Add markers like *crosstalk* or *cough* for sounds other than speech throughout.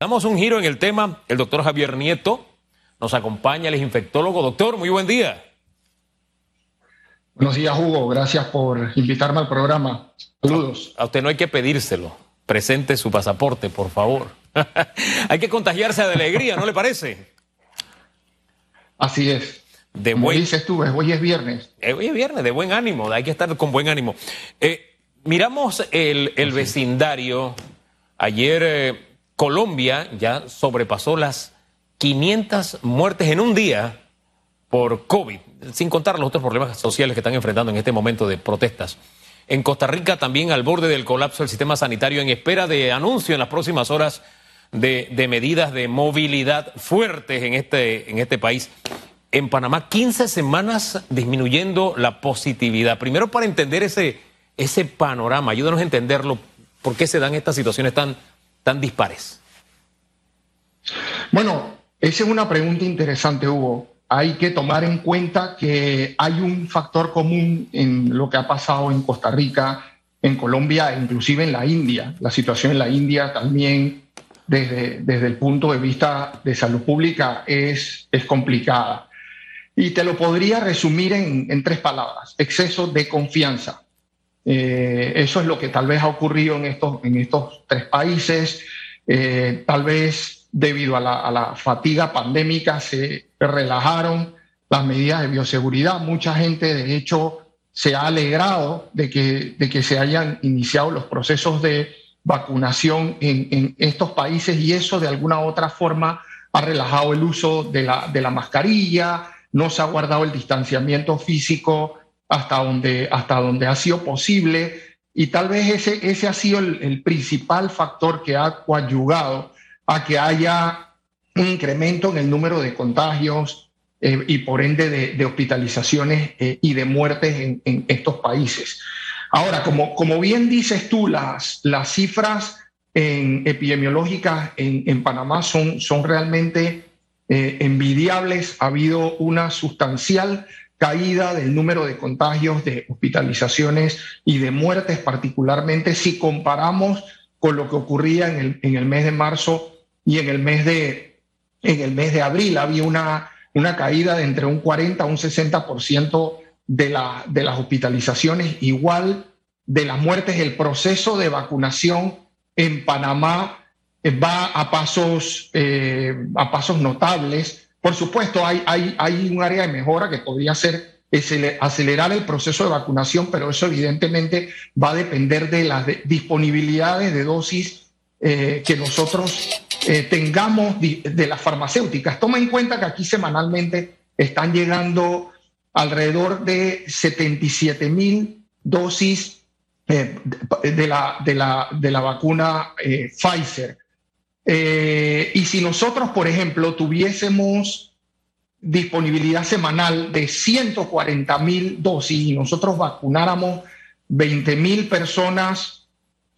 Damos un giro en el tema. El doctor Javier Nieto nos acompaña, el es infectólogo. Doctor, muy buen día. Buenos días, Hugo. Gracias por invitarme al programa. Saludos. A usted no hay que pedírselo. Presente su pasaporte, por favor. *laughs* hay que contagiarse de alegría, ¿no le parece? Así es. De Como dices tú, hoy es viernes. Eh, hoy es viernes, de buen ánimo, hay que estar con buen ánimo. Eh, miramos el, vecindario. Ayer eh, Colombia ya sobrepasó las 500 muertes en un día por COVID, sin contar los otros problemas sociales que están enfrentando en este momento de protestas. En Costa Rica también al borde del colapso del sistema sanitario en espera de anuncio en las próximas horas de, medidas de movilidad fuertes en este, en este país. En Panamá, 15 semanas disminuyendo la positividad. Primero para entender ese, ese panorama, ayúdanos a entenderlo, por qué se dan estas situaciones tan tan dispares? Bueno, esa es una pregunta interesante, Hugo. Hay que tomar en cuenta que hay un factor común en lo que ha pasado en Costa Rica, en Colombia e inclusive en la India. La situación en la India también desde, desde el punto de vista de salud pública es, es complicada. Y te lo podría resumir en, en tres palabras, exceso de confianza. Eh, eso es lo que tal vez ha ocurrido en estos, en estos tres países. Eh, tal vez debido a la, fatiga pandémica se relajaron las medidas de bioseguridad. Mucha gente, de hecho, se ha alegrado de que, de que se hayan iniciado los procesos de vacunación en, estos países y eso de alguna u otra forma ha relajado el uso de la, de la mascarilla, no se ha guardado el distanciamiento físico hasta donde, hasta ha sido posible y tal vez ese, ese ha sido el, principal factor que ha coadyugado a que haya un incremento en el número de contagios eh, y por ende de, hospitalizaciones eh, y de muertes en, estos países. Ahora, como, como bien dices tú, las, las cifras en, epidemiológicas en, en, Panamá son, son realmente eh, envidiables. Ha habido una sustancial caída del número de contagios, de hospitalizaciones y de muertes, particularmente si comparamos con lo que ocurría en el, en el mes de marzo y en el mes de, en el mes de abril. Había una, una caída de entre un 40 a un 60% de, de las hospitalizaciones, igual de las muertes. El proceso de vacunación en Panamá va a pasos, eh, a pasos notables. Por supuesto, hay, hay, hay un área de mejora que podría ser acelerar el proceso de vacunación, pero eso evidentemente va a depender de las disponibilidades de dosis eh, que nosotros eh, tengamos de, las farmacéuticas. Toma en cuenta que aquí semanalmente están llegando alrededor de 77 mil dosis eh, de, la, de, la, de, la, vacuna Pfizer. Eh, y si nosotros, por ejemplo, tuviésemos disponibilidad semanal de 140 mil dosis y nosotros vacunáramos 20 mil personas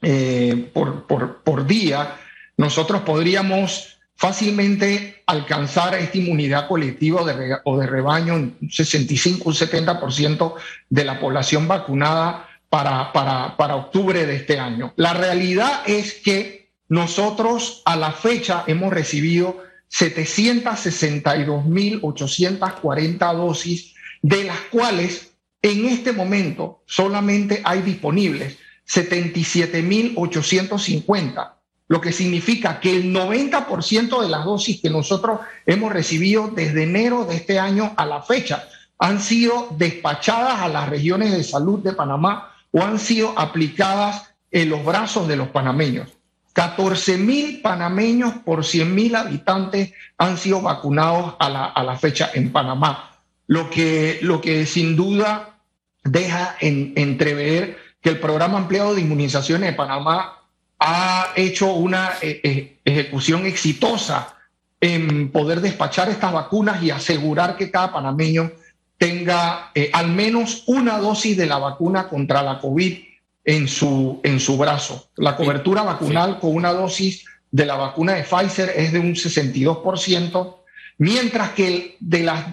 eh, por, día, nosotros podríamos fácilmente alcanzar esta inmunidad colectiva o de rebaño, un 65, un 70% de la población vacunada para, para, para octubre de este año. La realidad es que nosotros a la fecha hemos recibido 762.840 dosis, de las cuales en este momento solamente hay disponibles 77.850, lo que significa que el 90% de las dosis que nosotros hemos recibido desde enero de este año a la fecha han sido despachadas a las regiones de salud de Panamá o han sido aplicadas en los brazos de los panameños. 14 mil panameños por 100 mil habitantes han sido vacunados a la, fecha en Panamá, lo que, lo que sin duda deja en, entrever que el programa ampliado de inmunizaciones de Panamá ha hecho una eh, eh, ejecución exitosa en poder despachar estas vacunas y asegurar que cada panameño tenga eh, al menos una dosis de la vacuna contra la COVID en su, en su brazo. La cobertura vacunal con una dosis de la vacuna de Pfizer es de un 62%, mientras que de las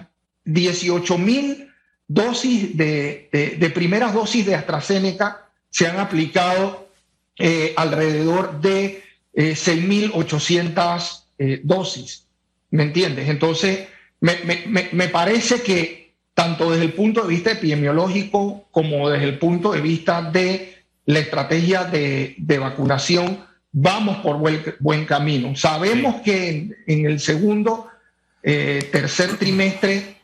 18 mil dosis de, de, primeras dosis de AstraZeneca se han aplicado eh, alrededor de 6.800 eh, dosis. ¿Me entiendes? Entonces, me, parece que tanto desde el punto de vista epidemiológico como desde el punto de vista de la estrategia de, vacunación, vamos por buen, camino. Sabemos que en, el segundo, eh, tercer trimestre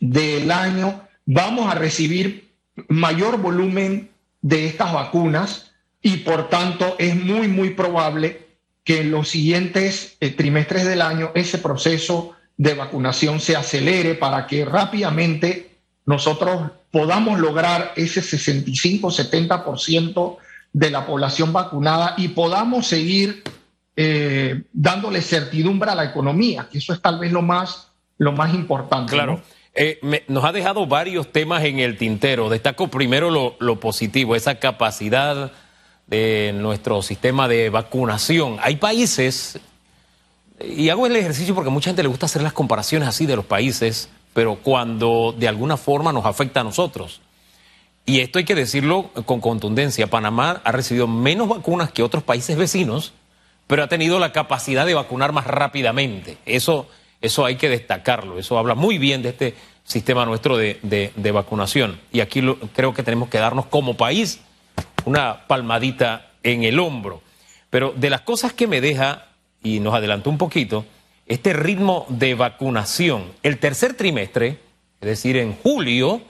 del año vamos a recibir mayor volumen de estas vacunas y por tanto es muy, muy probable que en los siguientes eh, trimestres del año ese proceso de vacunación se acelere para que rápidamente nosotros podamos lograr ese 65-70% de la población vacunada y podamos seguir eh, dándole certidumbre a la economía, que eso es tal vez lo más, lo más importante. Claro. Eh, nos ha dejado varios temas en el tintero. Destaco primero lo, lo positivo, esa capacidad de nuestro sistema de vacunación. Hay países, y hago el ejercicio porque mucha gente le gusta hacer las comparaciones así de los países, pero cuando de alguna forma nos afecta a nosotros. Y esto hay que decirlo con contundencia. Panamá ha recibido menos vacunas que otros países vecinos, pero ha tenido la capacidad de vacunar más rápidamente. Eso, eso hay que destacarlo. Eso habla muy bien de este sistema nuestro de, de, vacunación. Y aquí creo que tenemos que darnos como país una palmadita en el hombro. Pero de las cosas que me deja, y nos adelantó un poquito, este ritmo de vacunación, el tercer trimestre, es decir, en julio,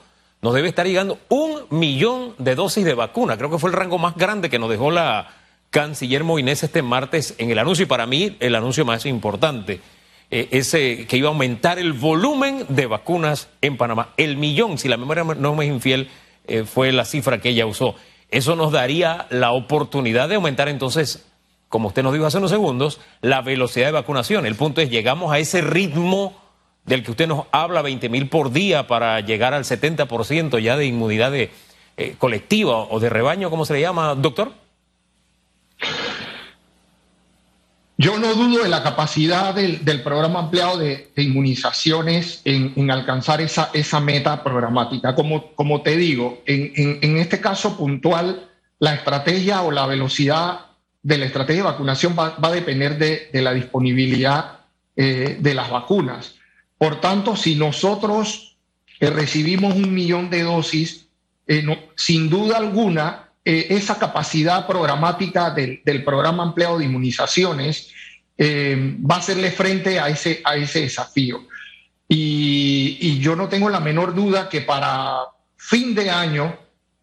nos debe estar llegando un millón de dosis de vacuna. Creo que fue el rango más grande que nos dejó la canciller Moines este martes en el anuncio, y para mí el anuncio más importante, eh, ese que iba a aumentar el volumen de vacunas en Panamá. El millón, si la memoria no me es infiel, eh, fue la cifra que ella usó. Eso nos daría la oportunidad de aumentar entonces, como usted nos dijo hace unos segundos, la velocidad de vacunación. El punto es, llegamos a ese ritmo del que usted nos habla, 20 mil por día, para llegar al 70% ya de inmunidad de, eh, colectiva o de rebaño, ¿cómo se le llama, doctor? Yo no dudo de la capacidad del, programa ampliado de, inmunizaciones en, alcanzar esa, meta programática. Como te digo, en, este caso puntual, la estrategia o la velocidad de la estrategia de vacunación va, a depender de, la disponibilidad eh, de las vacunas. Por tanto, si nosotros eh, recibimos un millón de dosis, eh, sin duda alguna, esa capacidad programática del, programa ampliado de inmunizaciones va a hacerle frente a ese, a ese desafío. Y, yo no tengo la menor duda que para fin de año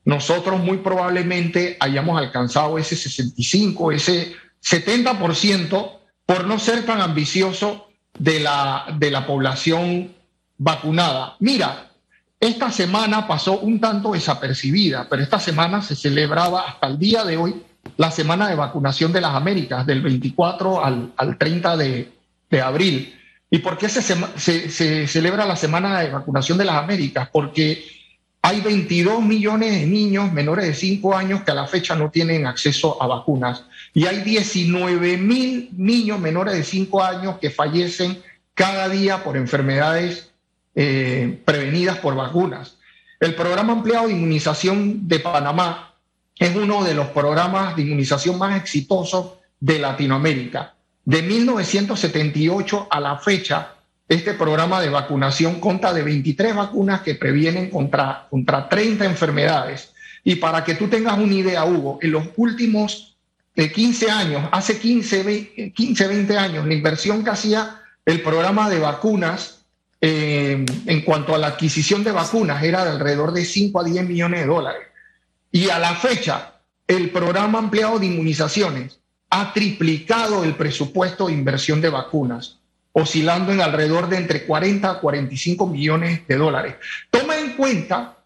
nosotros muy probablemente hayamos alcanzado ese 65, ese 70% por no ser tan ambicioso de la, de la población vacunada. Mira, esta semana pasó un tanto desapercibida, pero esta semana se celebraba hasta el día de hoy la semana de vacunación de las Américas, del 24 al, 30 de, abril. ¿Y por qué se, se, celebra la semana de vacunación de las Américas? Porque hay 22 millones de niños menores de 5 años que a la fecha no tienen acceso a vacunas. Y hay 19 mil niños menores de 5 años que fallecen cada día por enfermedades eh, prevenidas por vacunas. El programa ampliado de inmunización de Panamá es uno de los programas de inmunización más exitosos de Latinoamérica. De 1978 a la fecha, este programa de vacunación conta de 23 vacunas que previenen contra, contra 30 enfermedades. Y para que tú tengas una idea, Hugo, en los últimos 15 eh, años, hace 15, 15, 20 años, la inversión que hacía el programa de vacunas eh, en cuanto a la adquisición de vacunas era de alrededor de 5 a 10 millones de dólares. Y a la fecha, el programa ampliado de inmunizaciones ha triplicado el presupuesto de inversión de vacunas, oscilando en alrededor de entre 40 a 45 millones de dólares. Toma en cuenta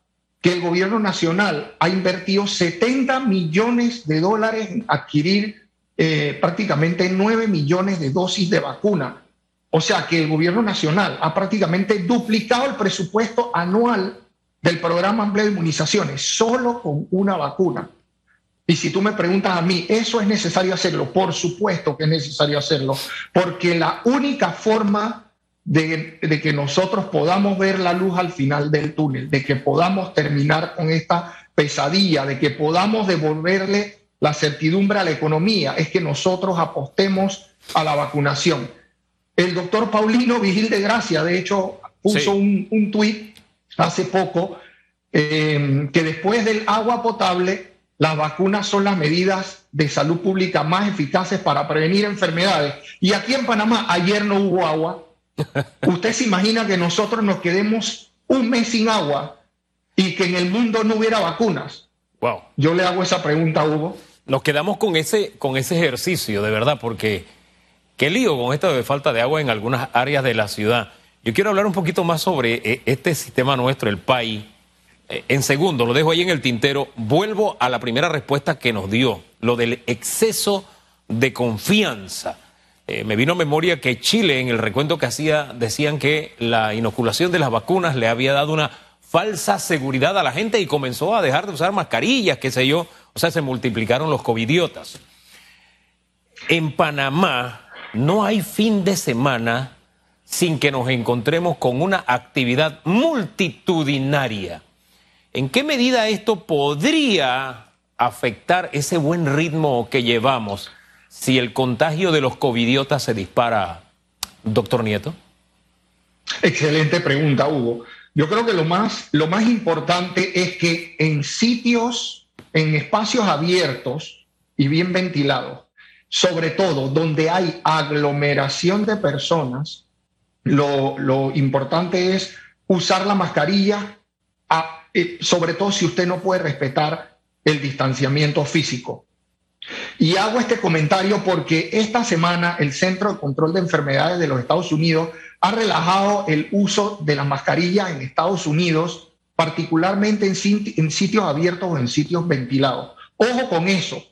que el gobierno nacional ha invertido 70 millones de dólares en adquirir eh, prácticamente 9 millones de dosis de vacuna o sea que el gobierno nacional ha prácticamente duplicado el presupuesto anual del programa amplio de inmunizaciones solo con una vacuna. Y si tú me preguntas a mí, ¿eso es necesario hacerlo? Por supuesto que es necesario hacerlo, porque la única forma de, que nosotros podamos ver la luz al final del túnel, de que podamos terminar con esta pesadilla, de que podamos devolverle la certidumbre a la economía es que nosotros apostemos a la vacunación. El doctor Paulino Vigil de Gracia, de hecho, puso un, un tuit hace poco eh, que después del agua potable, las vacunas son las medidas de salud pública más eficaces para prevenir enfermedades. Y aquí en Panamá ayer no hubo agua. *laughs* Usted se imagina que nosotros nos quedemos un mes sin agua y que en el mundo no hubiera vacunas. Wow. Yo le hago esa pregunta a Hugo. Nos quedamos con ese, con ese ejercicio, de verdad, porque qué lío con esto de falta de agua en algunas áreas de la ciudad. Yo quiero hablar un poquito más sobre eh, este sistema nuestro, el país. En segundo, lo dejo ahí en el tintero. Vuelvo a la primera respuesta que nos dio, lo del exceso de confianza. Eh, me vino a memoria que Chile, en el recuento que hacía, decían que la inoculación de las vacunas le había dado una falsa seguridad a la gente y comenzó a dejar de usar mascarillas, qué sé yo. O sea, se multiplicaron los covidiotas. En Panamá no hay fin de semana sin que nos encontremos con una actividad multitudinaria. ¿En qué medida esto podría afectar ese buen ritmo que llevamos si el contagio de los covidiotas se dispara, doctor Nieto? Excelente pregunta, Hugo. Yo creo que lo más, lo más importante es que en sitios, en espacios abiertos y bien ventilados, sobre todo donde hay aglomeración de personas, lo, importante es usar la mascarilla, sobre todo si usted no puede respetar el distanciamiento físico. Y hago este comentario porque esta semana el Centro de Control de Enfermedades de los Estados Unidos ha relajado el uso de la mascarilla en Estados Unidos, particularmente en, en sitios abiertos o en sitios ventilados. Ojo con eso,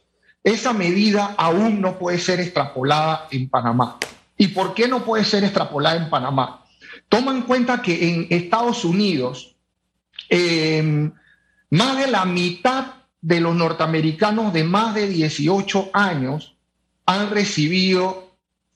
esa medida aún no puede ser extrapolada en Panamá. ¿Y por qué no puede ser extrapolada en Panamá? Toma en cuenta que en Estados Unidos, em, más de la mitad de los norteamericanos de más de 18 años han recibido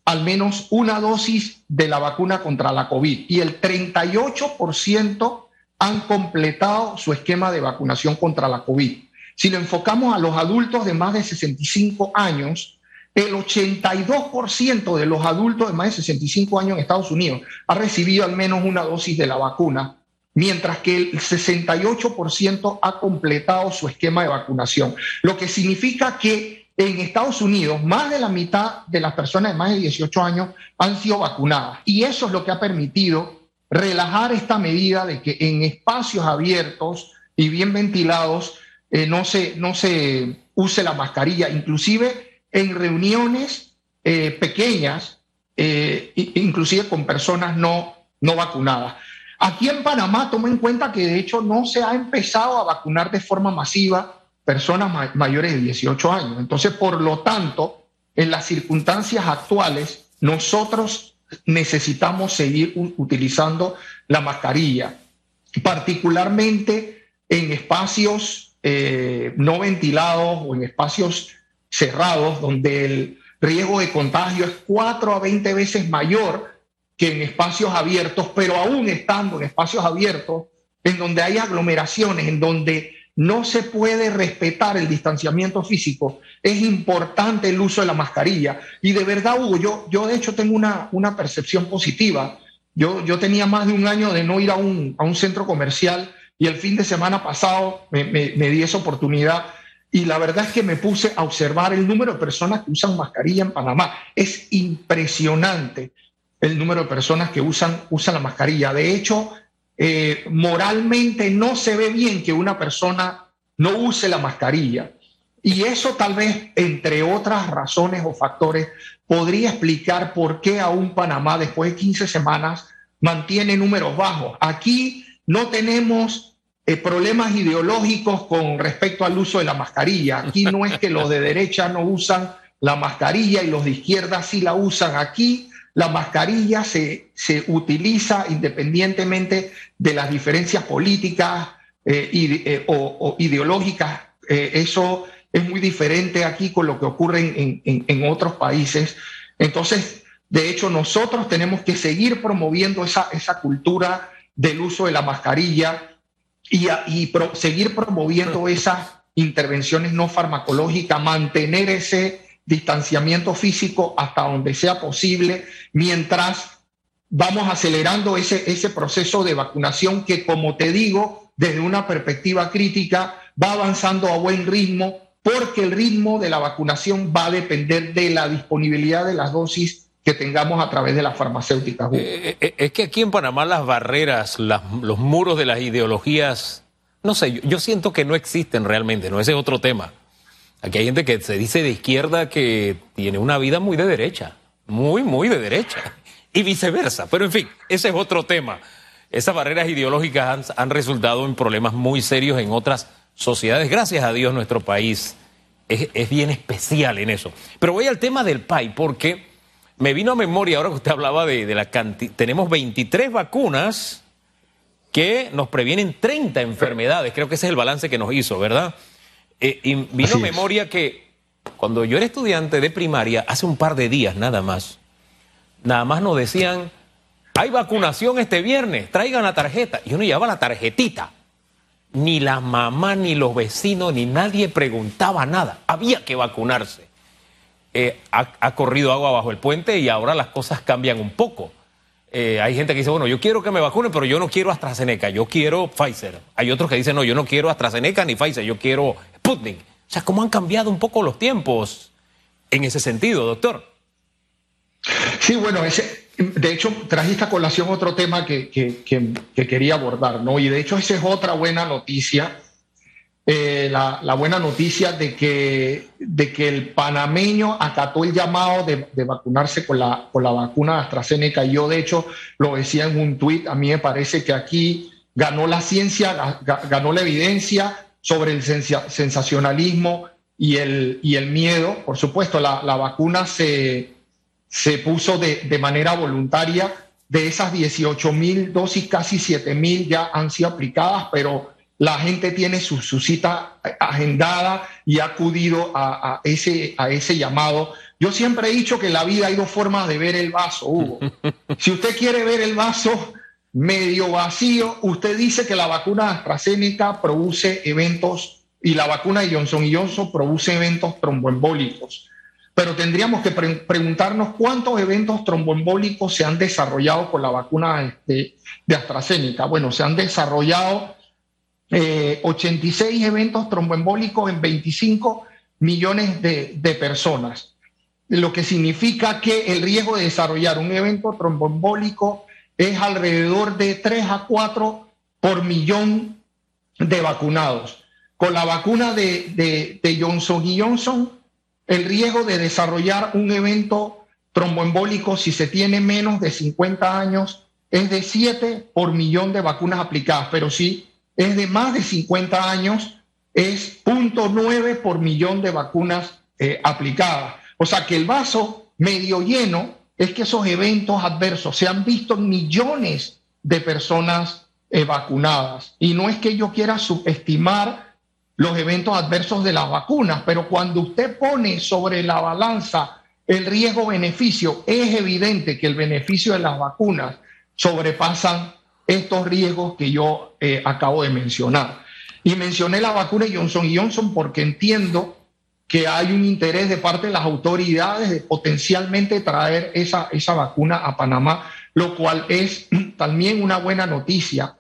al menos una dosis de la vacuna contra la COVID y el 38% han completado su esquema de vacunación contra la COVID. Si lo enfocamos a los adultos de más de 65 años, el 82% de los adultos de más de 65 años en Estados Unidos ha recibido al menos una dosis de la vacuna mientras que el 68% ha completado su esquema de vacunación, lo que significa que en Estados Unidos más de la mitad de las personas de más de 18 años han sido vacunadas. Y eso es lo que ha permitido relajar esta medida de que en espacios abiertos y bien ventilados eh, no, se, no se use la mascarilla, inclusive en reuniones eh, pequeñas, eh, inclusive con personas no, no vacunadas. Aquí en Panamá, toma en cuenta que de hecho no se ha empezado a vacunar de forma masiva personas mayores de 18 años. Entonces, por lo tanto, en las circunstancias actuales, nosotros necesitamos seguir utilizando la mascarilla, particularmente en espacios eh, no ventilados o en espacios cerrados, donde el riesgo de contagio es 4 a 20 veces mayor que en espacios abiertos, pero aún estando en espacios abiertos, en donde hay aglomeraciones, en donde no se puede respetar el distanciamiento físico, es importante el uso de la mascarilla. Y de verdad, Hugo, yo, yo de hecho tengo una, una percepción positiva. Yo, yo tenía más de un año de no ir a un, a un centro comercial y el fin de semana pasado me, me, me di esa oportunidad y la verdad es que me puse a observar el número de personas que usan mascarilla en Panamá. Es impresionante el número de personas que usan, usan la mascarilla. De hecho, eh, moralmente no se ve bien que una persona no use la mascarilla. Y eso tal vez, entre otras razones o factores, podría explicar por qué aún Panamá, después de 15 semanas, mantiene números bajos. Aquí no tenemos eh, problemas ideológicos con respecto al uso de la mascarilla. Aquí no es que los de derecha no usan la mascarilla y los de izquierda sí la usan. Aquí la mascarilla se, se utiliza independientemente de las diferencias políticas eh, eh, o, ideológicas. Eh, eso es muy diferente aquí con lo que ocurre en, en, otros países. Entonces, de hecho, nosotros tenemos que seguir promoviendo esa, esa cultura del uso de la mascarilla y, y seguir promoviendo esa intervenciones no farmacológicas, mantener ese distanciamiento físico hasta donde sea posible, mientras vamos acelerando ese, ese proceso de vacunación que, como te digo, desde una perspectiva crítica, va avanzando a buen ritmo, porque el ritmo de la vacunación va a depender de la disponibilidad de las dosis que tengamos a través de las farmacéuticas. Eh, eh, es que aquí en Panamá las barreras, los muros de las ideologías, no sé, yo, yo, siento que no existen realmente, no ese es otro tema. Aquí hay gente que se dice de izquierda que tiene una vida muy de derecha, muy, muy de derecha, *laughs* y viceversa. Pero en fin, ese es otro tema. Esas barreras ideológicas han, resultado en problemas muy serios en otras sociedades. Gracias a Dios nuestro país es, es bien especial en eso. Pero voy al tema del PAI, porque me vino a memoria ahora que usted hablaba de, de la cantidad. Tenemos 23 vacunas que nos previenen 30 enfermedades. Creo que ese es el balance que nos hizo, ¿verdad? Eh, y vino a memoria que cuando yo era estudiante de primaria, hace un par de días nada más, nada más nos decían, hay vacunación este viernes, traigan la tarjeta. Y uno llevaba la tarjetita. Ni la mamá, ni los vecinos, ni nadie preguntaba nada. Había que vacunarse. Eh, ha, ha, corrido agua bajo el puente y ahora las cosas cambian un poco. Eh, hay gente que dice, bueno, yo quiero que me vacunen, pero yo no quiero AstraZeneca, yo quiero Pfizer. Hay otros que dicen, no, yo no quiero AstraZeneca ni Pfizer, yo quiero Sputnik. O sea, ¿cómo han cambiado un poco los tiempos en ese sentido, doctor? Sí, bueno, ese, de hecho, trajiste a colación otro tema que, que, que, que quería abordar, ¿no? Y de hecho, esa es otra buena noticia eh, la, la, buena noticia de que, de que el panameño acató el llamado de, de, vacunarse con la, con la vacuna AstraZeneca. Yo, de hecho, lo decía en un tuit, a mí me parece que aquí ganó la ciencia, ganó la evidencia sobre el sensacionalismo y el, y el miedo. Por supuesto, la, la vacuna se, se puso de, de manera voluntaria. De esas 18 mil dosis, casi 7 mil ya han sido aplicadas, pero la gente tiene su, su cita agendada y ha acudido a, a, ese, a ese llamado. Yo siempre he dicho que en la vida hay dos formas de ver el vaso, Hugo. *laughs* Si usted quiere ver el vaso medio vacío, usted dice que la vacuna AstraZeneca produce eventos y la vacuna de Johnson Johnson produce eventos tromboembólicos. Pero tendríamos que pre preguntarnos cuántos eventos tromboembólicos se han desarrollado con la vacuna de, de AstraZeneca. Bueno, se han desarrollado eh, 86 eventos tromboembólicos en 25 millones de, de, personas, lo que significa que el riesgo de desarrollar un evento tromboembólico es alrededor de 3 a 4 por millón de vacunados. Con la vacuna de, de, de Johnson Johnson, el riesgo de desarrollar un evento tromboembólico si se tiene menos de 50 años es de 7 por millón de vacunas aplicadas, pero sí es de más de 50 años, es 0.9 por millón de vacunas eh, aplicadas. O sea que el vaso medio lleno es que esos eventos adversos se han visto en millones de personas eh, vacunadas. Y no es que yo quiera subestimar los eventos adversos de las vacunas, pero cuando usted pone sobre la balanza el riesgo-beneficio, es evidente que el beneficio de las vacunas sobrepasan estos riesgos que yo eh, acabo de mencionar. Y mencioné la vacuna Johnson Johnson porque entiendo que hay un interés de parte de las autoridades de potencialmente traer esa, esa vacuna a Panamá, lo cual es *clears throat* también una buena noticia.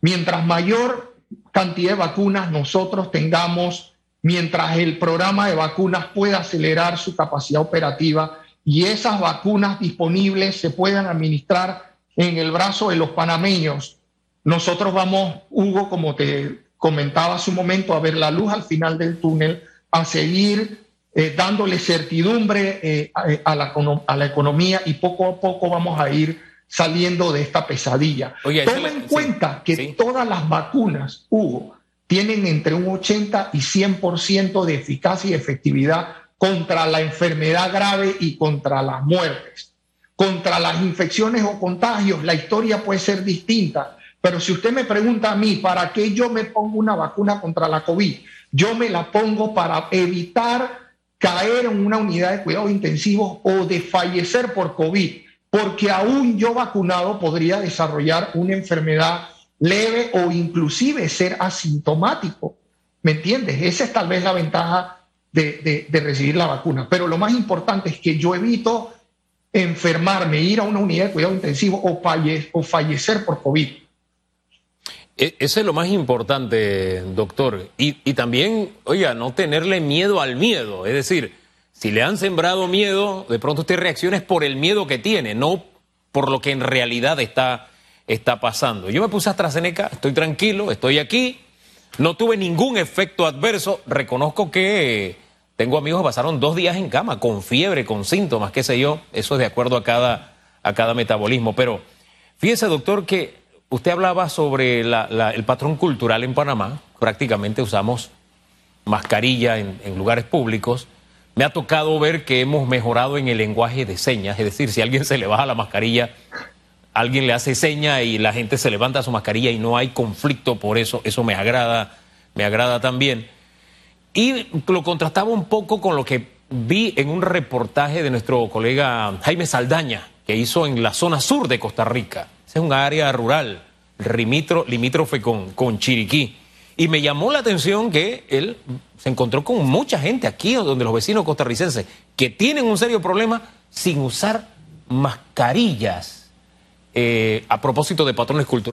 Mientras mayor cantidad de vacunas nosotros tengamos, mientras el programa de vacunas pueda acelerar su capacidad operativa y esas vacunas disponibles se puedan administrar en el brazo de los panameños. Nosotros vamos, Hugo, como te comentaba hace un momento, a ver la luz al final del túnel, a seguir eh, dándole certidumbre eh, a, a, la, a, la, economía y poco a poco vamos a ir saliendo de esta pesadilla. Oye, Toma en cuenta que sí. todas las vacunas, Hugo, tienen entre un 80 y 100% de eficacia y efectividad contra la enfermedad grave y contra las muertes contra las infecciones o contagios, la historia puede ser distinta. Pero si usted me pregunta a mí, ¿para qué yo me pongo una vacuna contra la COVID? Yo me la pongo para evitar caer en una unidad de cuidados intensivos o de fallecer por COVID, porque aún yo vacunado podría desarrollar una enfermedad leve o inclusive ser asintomático. ¿Me entiendes? Esa es tal vez la ventaja de, recibir la vacuna. Pero lo más importante es que yo evito enfermarme, ir a una unidad de cuidado intensivo o, o fallecer por COVID. E, eso es lo más importante, doctor. Y, y, también, oiga, no tenerle miedo al miedo. Es decir, si le han sembrado miedo, de pronto usted reacciona es por el miedo que tiene, no por lo que en realidad está, está pasando. Yo me puse AstraZeneca, estoy tranquilo, estoy aquí, no tuve ningún efecto adverso. Reconozco que tengo amigos que pasaron dos días en cama con fiebre, con síntomas, qué sé yo. Eso es de acuerdo a cada, a cada metabolismo. Pero fíjese, doctor, que usted hablaba sobre el patrón cultural en Panamá. Prácticamente usamos mascarilla en, en lugares públicos. Me ha tocado ver que hemos mejorado en el lenguaje de señas, es decir, si alguien se le baja la mascarilla, alguien le hace seña y la gente se levanta su mascarilla y no hay conflicto por eso, eso me agrada, me agrada también. Y lo contrastaba un poco con lo que vi en un reportaje de nuestro colega Jaime Saldaña, que hizo en la zona sur de Costa Rica. Es un área rural, limítrofe con, Chiriquí. Y me llamó la atención que él se encontró con mucha gente aquí, donde los vecinos costarricenses, que tienen un serio problema sin usar mascarillas. Eh, a propósito de patrones culturales.